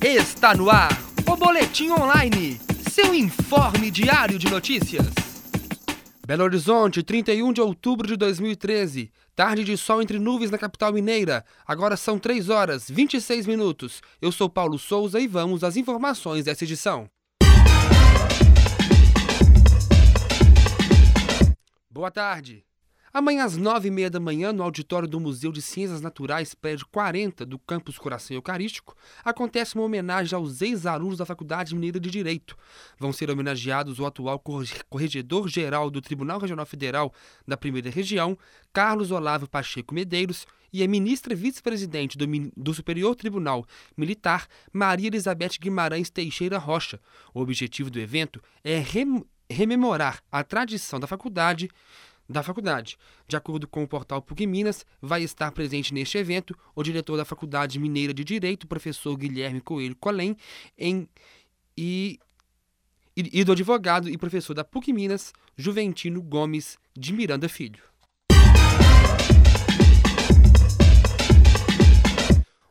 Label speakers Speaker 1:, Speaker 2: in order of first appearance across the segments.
Speaker 1: Está no ar o Boletim Online, seu informe diário de notícias. Belo Horizonte, 31 de outubro de 2013. Tarde de sol entre nuvens na capital mineira. Agora são 3 horas 26 minutos. Eu sou Paulo Souza e vamos às informações dessa edição. Boa tarde. Amanhã às nove e meia da manhã, no auditório do Museu de Ciências Naturais, prédio 40 do Campus Coração Eucarístico, acontece uma homenagem aos ex-alunos da Faculdade Mineira de Direito. Vão ser homenageados o atual corregedor-geral do Tribunal Regional Federal da Primeira Região, Carlos Olavo Pacheco Medeiros, e a ministra vice-presidente do, do, Superior Tribunal Militar, Maria Elizabeth Guimarães Teixeira Rocha. O objetivo do evento é rem rememorar a tradição da faculdade da faculdade. De acordo com o portal PUC Minas, vai estar presente neste evento o diretor da Faculdade Mineira de Direito, professor Guilherme Coelho Colém, em, e, e, e do advogado e professor da PUC Minas, Juventino Gomes de Miranda Filho.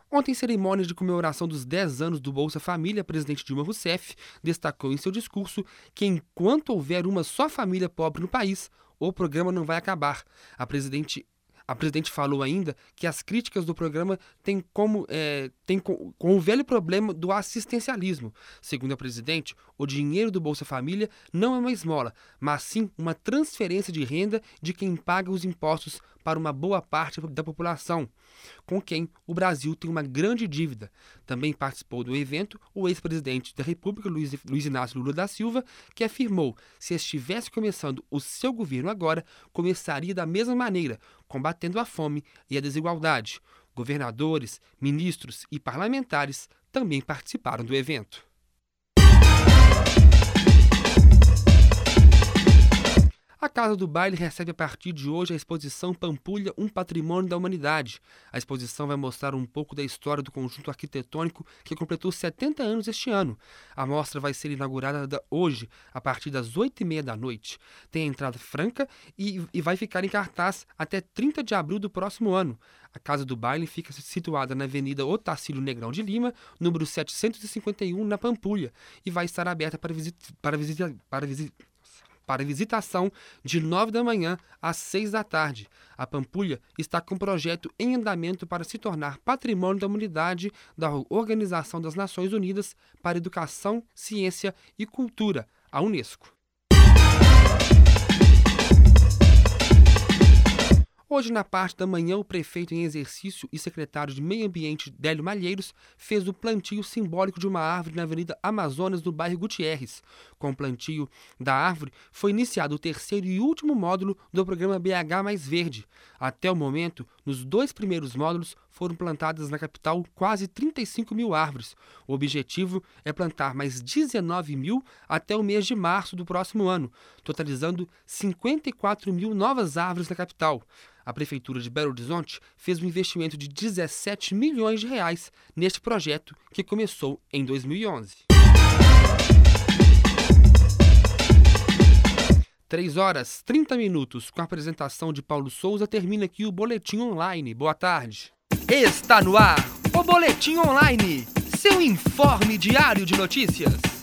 Speaker 1: Ontem, em cerimônia de comemoração dos 10 anos do Bolsa Família, presidente Dilma Rousseff destacou em seu discurso que enquanto houver uma só família pobre no país, o programa não vai acabar. A presidente a presidente falou ainda que as críticas do programa têm como é, têm com, com, o velho problema do assistencialismo. Segundo a presidente, o dinheiro do Bolsa Família não é uma esmola, mas sim uma transferência de renda de quem paga os impostos para uma boa parte da população, com quem o Brasil tem uma grande dívida. Também participou do evento o ex-presidente da República, Luiz, Luiz Inácio Lula da Silva, que afirmou: se estivesse começando o seu governo agora, começaria da mesma maneira, combatendo a fome e a desigualdade. Governadores, ministros e parlamentares também participaram do evento. A Casa do Baile recebe a partir de hoje a exposição Pampulha, um patrimônio da humanidade. A exposição vai mostrar um pouco da história do conjunto arquitetônico que completou 70 anos este ano. A mostra vai ser inaugurada hoje, a partir das 8h30 da noite. Tem entrada franca e, e vai ficar em cartaz até 30 de abril do próximo ano. A Casa do Baile fica situada na Avenida Otacílio Negrão de Lima, número 751, na Pampulha, e vai estar aberta para visita, para visita, para visita para visitação de 9 da manhã às 6 da tarde. A Pampulha está com um projeto em andamento para se tornar patrimônio da humanidade da Organização das Nações Unidas para Educação, Ciência e Cultura, a Unesco. Hoje, na parte da manhã, o prefeito em exercício e secretário de Meio Ambiente, Délio Malheiros, fez o plantio simbólico de uma árvore na Avenida Amazonas, no bairro Gutierrez. Com o plantio da árvore, foi iniciado o terceiro e último módulo do programa BH Mais Verde. Até o momento, nos dois primeiros módulos, foram plantadas na capital quase 35 mil árvores. O objetivo é plantar mais 19 mil até o mês de março do próximo ano, totalizando 54 mil novas árvores na capital a Prefeitura de Belo Horizonte fez um investimento de 17 milhões de reais neste projeto que começou em 2011. 3 horas 30 minutos com a apresentação de Paulo Souza termina aqui o Boletim Online. Boa tarde. Está no ar o Boletim Online, seu informe diário de notícias.